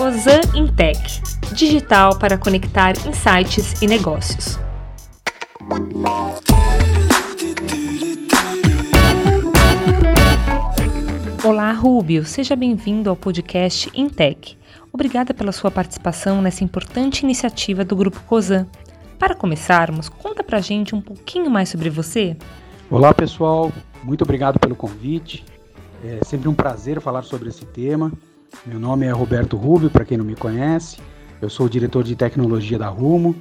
Ozan Intech digital para conectar insights e negócios. Olá, Rubio, seja bem-vindo ao podcast Intech. Obrigada pela sua participação nessa importante iniciativa do Grupo COSAN. Para começarmos, conta pra gente um pouquinho mais sobre você. Olá, pessoal. Muito obrigado pelo convite. É sempre um prazer falar sobre esse tema. Meu nome é Roberto Rubio, para quem não me conhece. Eu sou diretor de tecnologia da Rumo.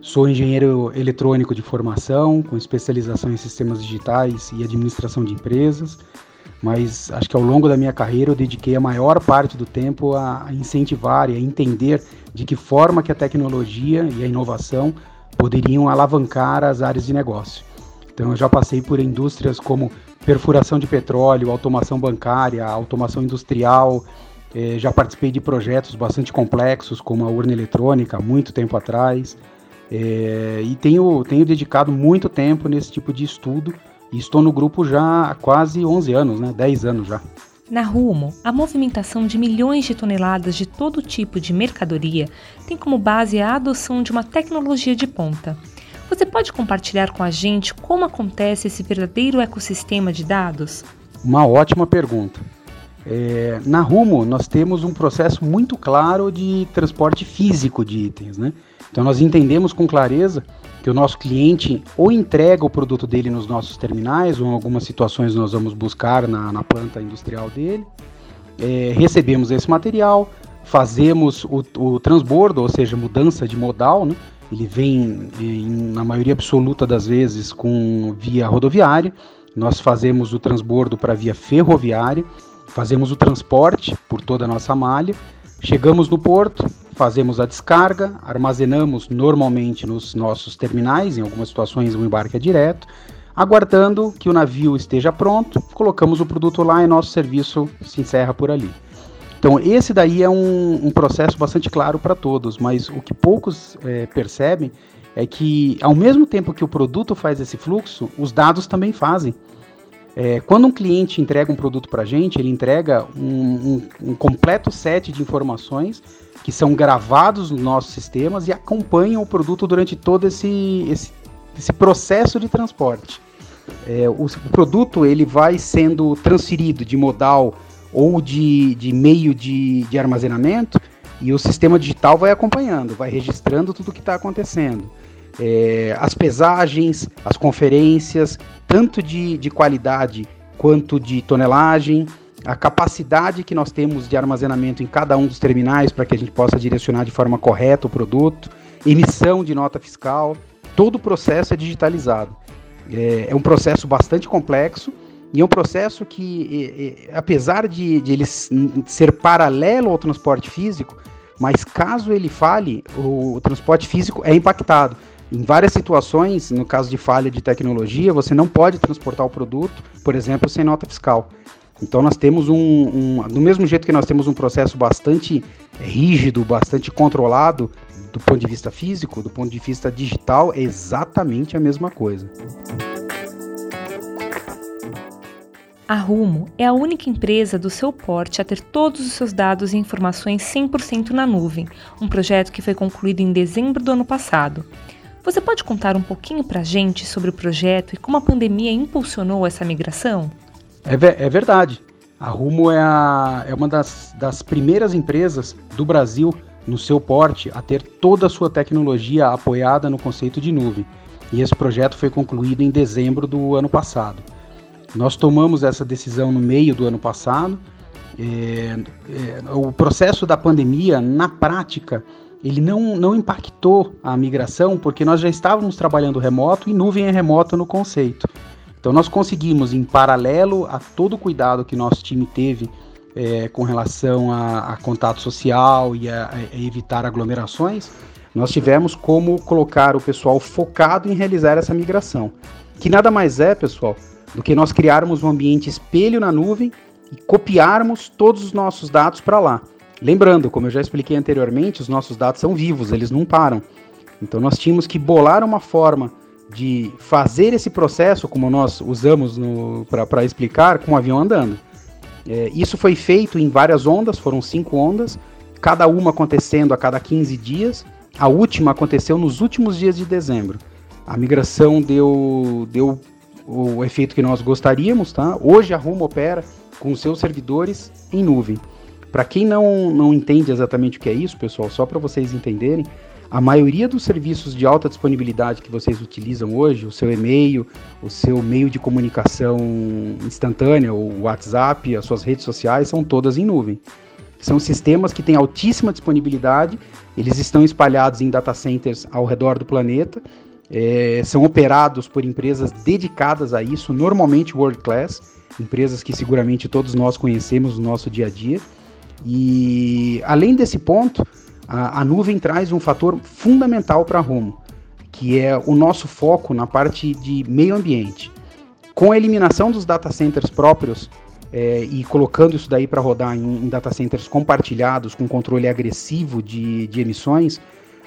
Sou engenheiro eletrônico de formação, com especialização em sistemas digitais e administração de empresas. Mas acho que ao longo da minha carreira eu dediquei a maior parte do tempo a incentivar e a entender de que forma que a tecnologia e a inovação poderiam alavancar as áreas de negócio. Então eu já passei por indústrias como perfuração de petróleo, automação bancária, automação industrial, eh, já participei de projetos bastante complexos, como a urna eletrônica, há muito tempo atrás. Eh, e tenho, tenho dedicado muito tempo nesse tipo de estudo. E estou no grupo já há quase 11 anos, né? 10 anos já. Na Rumo, a movimentação de milhões de toneladas de todo tipo de mercadoria tem como base a adoção de uma tecnologia de ponta. Você pode compartilhar com a gente como acontece esse verdadeiro ecossistema de dados? Uma ótima pergunta. É, na Rumo, nós temos um processo muito claro de transporte físico de itens, né? Então, nós entendemos com clareza que o nosso cliente ou entrega o produto dele nos nossos terminais, ou em algumas situações nós vamos buscar na, na planta industrial dele. É, recebemos esse material, fazemos o, o, transbordo, ou seja, mudança de modal, né? Ele vem, em, na maioria absoluta das vezes, com via rodoviária. Nós fazemos o transbordo para via ferroviária fazemos o transporte por toda a nossa malha, chegamos no porto, fazemos a descarga, armazenamos normalmente nos nossos terminais, em algumas situações o embarque é direto, aguardando que o navio esteja pronto, colocamos o produto lá e nosso serviço se encerra por ali. Então, esse daí é um, um processo bastante claro para todos, mas o que poucos é, percebem é que, ao mesmo tempo que o produto faz esse fluxo, os dados também fazem. É, quando um cliente entrega um produto para a gente, ele entrega um, um, um, completo set de informações que são gravados nos nossos sistemas e acompanham o produto durante todo esse, esse, esse processo de transporte. É, o, o, produto ele vai sendo transferido de modal ou de, de meio de, de armazenamento e o sistema digital vai acompanhando, vai registrando tudo o que está acontecendo é, as pesagens, as conferências, tanto de, de qualidade quanto de tonelagem, a capacidade que nós temos de armazenamento em cada um dos terminais para que a gente possa direcionar de forma correta o produto, emissão de nota fiscal, todo o processo é digitalizado. É, é um processo bastante complexo e é um processo que, é, é, apesar de, de ele ser paralelo ao transporte físico, mas caso ele fale, o, o transporte físico é impactado. Em várias situações, no caso de falha de tecnologia, você não pode transportar o produto, por exemplo, sem nota fiscal. Então nós temos um, um do mesmo jeito que nós temos um processo bastante rígido, bastante controlado do ponto de vista físico, do ponto de vista digital, é exatamente a mesma coisa. A Rumo é a única empresa do seu porte a ter todos os seus dados e informações 100% na nuvem, um projeto que foi concluído em dezembro do ano passado. Você pode contar um pouquinho para a gente sobre o projeto e como a pandemia impulsionou essa migração? É, é verdade. A Rumo é, a, é uma das, das primeiras empresas do Brasil, no seu porte, a ter toda a sua tecnologia apoiada no conceito de nuvem. E esse projeto foi concluído em dezembro do ano passado. Nós tomamos essa decisão no meio do ano passado. É, é, o processo da pandemia, na prática, ele não, não impactou a migração porque nós já estávamos trabalhando remoto e nuvem é remoto no conceito. Então nós conseguimos, em paralelo a todo o cuidado que nosso time teve é, com relação a, a, contato social e a, a, evitar aglomerações, nós tivemos como colocar o pessoal focado em realizar essa migração. Que nada mais é, pessoal, do que nós criarmos um ambiente espelho na nuvem e copiarmos todos os nossos dados para lá. Lembrando, como eu já expliquei anteriormente, os nossos dados são vivos, eles não param. Então nós tínhamos que bolar uma forma de fazer esse processo, como nós usamos para explicar, com o avião andando. É, isso foi feito em várias ondas, foram cinco ondas. cada uma acontecendo a cada 15 dias. A última aconteceu nos últimos dias de dezembro. A migração deu, deu o efeito que nós gostaríamos, tá? Hoje a Rumo opera com seus servidores em nuvem. Para quem não, não entende exatamente o que é isso, pessoal, só para vocês entenderem, a maioria dos serviços de alta disponibilidade que vocês utilizam hoje, o seu e-mail, o seu meio de comunicação instantânea, o WhatsApp, as suas redes sociais, são todas em nuvem. São sistemas que têm altíssima disponibilidade, eles estão espalhados em data centers ao redor do planeta, é, são operados por empresas dedicadas a isso, normalmente world class, empresas que seguramente todos nós conhecemos no nosso dia a dia. E além desse ponto, a, a nuvem traz um fator fundamental para a Rumo, que é o nosso foco na parte de meio ambiente. Com a eliminação dos data centers próprios é, e colocando isso daí para rodar em, em, data centers compartilhados com controle agressivo de, de emissões,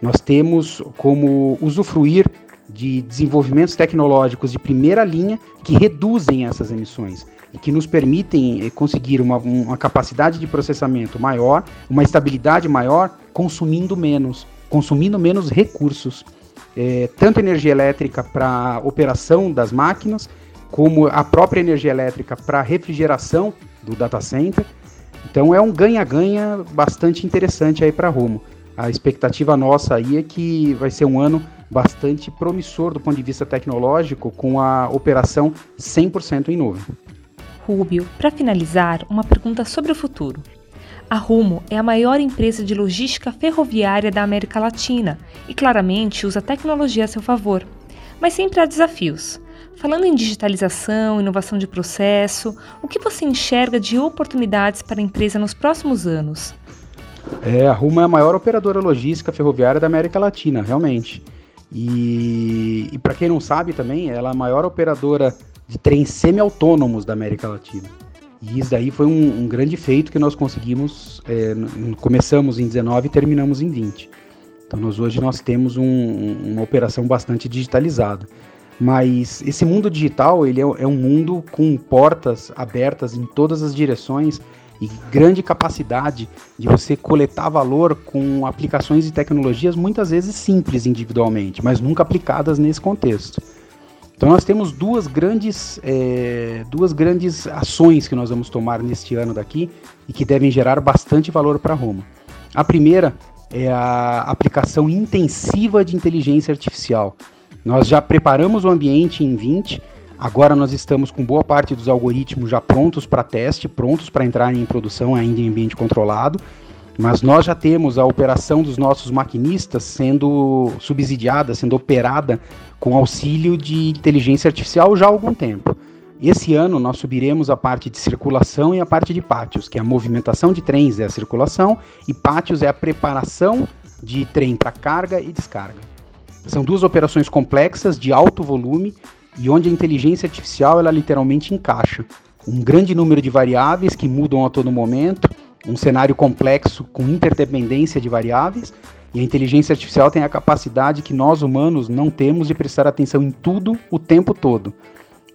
nós temos como usufruir de desenvolvimentos tecnológicos de primeira linha que reduzem essas emissões e que nos permitem eh, conseguir uma, uma capacidade de processamento maior, uma estabilidade maior, consumindo menos, consumindo menos recursos, é, tanto energia elétrica para operação das máquinas, como a própria energia elétrica para refrigeração do data center. Então é um ganha-ganha bastante interessante aí para Rumo. A expectativa nossa aí é que vai ser um ano bastante promissor do ponto de vista tecnológico, com a operação 100% em nuvem. Rubio, para finalizar, uma pergunta sobre o futuro. A Rumo é a maior empresa de logística ferroviária da América Latina e claramente usa tecnologia a seu favor. Mas sempre há desafios. Falando em digitalização, inovação de processo, o que você enxerga de oportunidades para a empresa nos próximos anos? É, a Rumo é a maior operadora logística ferroviária da América Latina, realmente. E, e para quem não sabe também, ela é a maior operadora de trens semi-autônomos da América Latina. E isso daí foi um, um grande feito que nós conseguimos, é, começamos em 19 e terminamos em 20. Então nós hoje nós temos um, uma operação bastante digitalizada. Mas esse mundo digital ele é, é um mundo com portas abertas em todas as direções e grande capacidade de você coletar valor com aplicações e tecnologias muitas vezes simples individualmente, mas nunca aplicadas nesse contexto. Então nós temos duas grandes, é, duas grandes ações que nós vamos tomar neste ano daqui e que devem gerar bastante valor para Roma. A primeira é a aplicação intensiva de inteligência artificial. Nós já preparamos o ambiente em 20, agora nós estamos com boa parte dos algoritmos já prontos para teste, prontos para entrar em produção ainda em ambiente controlado, mas nós já temos a operação dos nossos maquinistas sendo subsidiada, sendo operada com auxílio de inteligência artificial já há algum tempo. Esse ano nós subiremos a parte de circulação e a parte de pátios, que é a movimentação de trens é a circulação e pátios é a preparação de trem para carga e descarga. São duas operações complexas de alto volume e onde a inteligência artificial ela literalmente encaixa um grande número de variáveis que mudam a todo momento um cenário complexo com interdependência de variáveis, e a inteligência artificial tem a capacidade que nós humanos não temos de prestar atenção em tudo o tempo todo.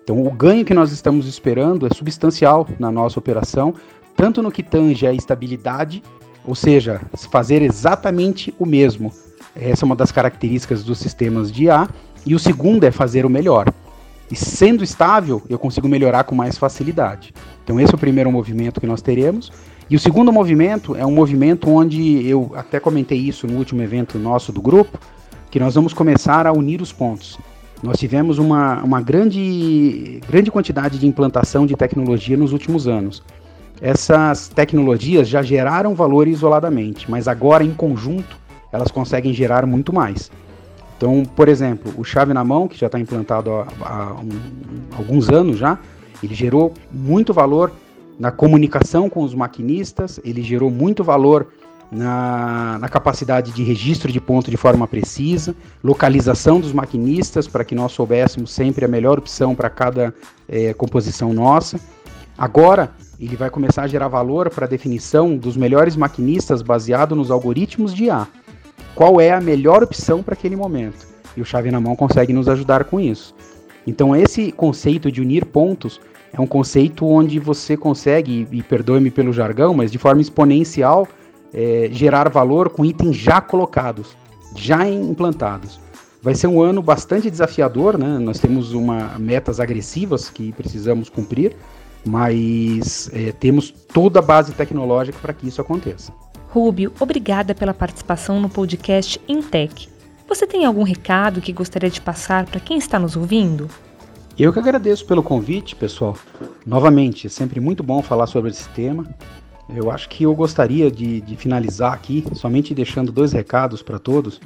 Então, o ganho que nós estamos esperando é substancial na nossa operação, tanto no que tange a estabilidade, ou seja, fazer exatamente o mesmo. Essa é uma das características dos sistemas de IA. E o segundo é fazer o melhor. E sendo estável, eu consigo melhorar com mais facilidade. Então, esse é o primeiro movimento que nós teremos. E o segundo movimento é um movimento onde eu até comentei isso no último evento nosso do grupo, que nós vamos começar a unir os pontos. Nós tivemos uma, uma grande, grande quantidade de implantação de tecnologia nos últimos anos. Essas tecnologias já geraram valor isoladamente, mas agora em conjunto elas conseguem gerar muito mais. Então, por exemplo, o chave na mão, que já está implantado há, há um, alguns anos já, ele gerou muito valor na comunicação com os maquinistas, ele gerou muito valor na, na, capacidade de registro de ponto de forma precisa, localização dos maquinistas para que nós soubéssemos sempre a melhor opção para cada é, composição nossa. Agora, ele vai começar a gerar valor para a definição dos melhores maquinistas baseado nos algoritmos de IA. Qual é a melhor opção para aquele momento? E o Chave na Mão consegue nos ajudar com isso. Então, esse conceito de unir pontos é um conceito onde você consegue, e perdoe-me pelo jargão, mas de forma exponencial, é, gerar valor com itens já colocados, já implantados. Vai ser um ano bastante desafiador, né? Nós temos uma metas agressivas que precisamos cumprir, mas é, temos toda a base tecnológica para que isso aconteça. Rubio, obrigada pela participação no podcast Intec. Você tem algum recado que gostaria de passar para quem está nos ouvindo? Eu que agradeço pelo convite, pessoal. Novamente, é sempre muito bom falar sobre esse tema. Eu acho que eu gostaria de, de finalizar aqui, somente deixando dois recados para todos.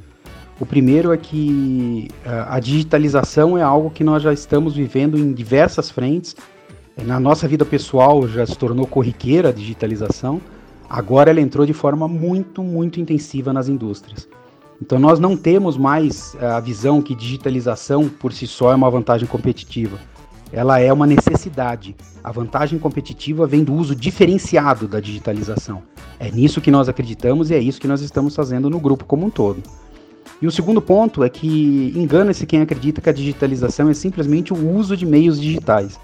O primeiro é que uh, a digitalização é algo que nós já estamos vivendo em diversas frentes. Na nossa vida pessoal já se tornou corriqueira a digitalização, agora ela entrou de forma muito, muito intensiva nas indústrias. Então nós não temos mais a visão que digitalização por si só é uma vantagem competitiva. Ela é uma necessidade. A vantagem competitiva vem do uso diferenciado da digitalização. É nisso que nós acreditamos e é isso que nós estamos fazendo no grupo como um todo. E o segundo ponto é que engana-se quem acredita que a digitalização é simplesmente o uso de meios digitais.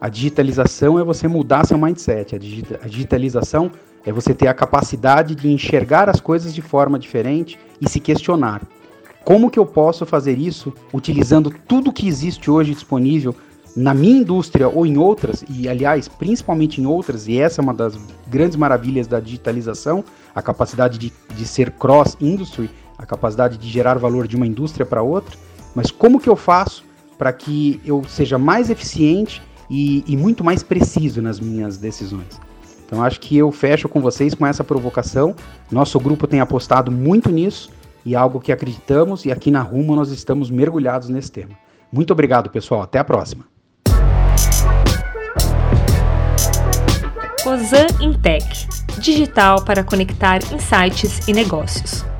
A digitalização é você mudar seu mindset. A, digitalização é você ter a capacidade de enxergar as coisas de forma diferente e se questionar. Como que eu posso fazer isso utilizando tudo que existe hoje disponível na minha indústria ou em outras, e aliás, principalmente em outras, e essa é uma das grandes maravilhas da digitalização, a capacidade de, de ser cross-industry, a capacidade de gerar valor de uma indústria para outra, mas como que eu faço para que eu seja mais eficiente e, e muito mais preciso nas minhas decisões? Então acho que eu fecho com vocês com essa provocação. Nosso grupo tem apostado muito nisso e é algo que acreditamos e aqui na Rumo nós estamos mergulhados nesse tema. Muito obrigado, pessoal. Até a próxima. Ozan Intec digital para conectar insights e negócios.